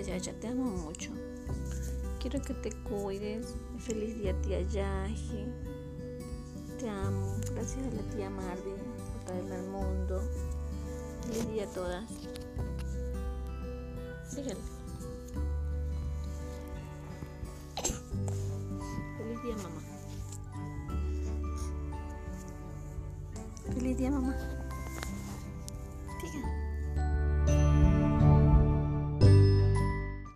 Yaya, te amo mucho. Quiero que te cuides. Feliz día, tía Yaji. Te amo. Gracias a la tía Marvin por traerme al mundo. Feliz día a todas. Fíjate. Feliz día, mamá. Feliz día, mamá. Diga.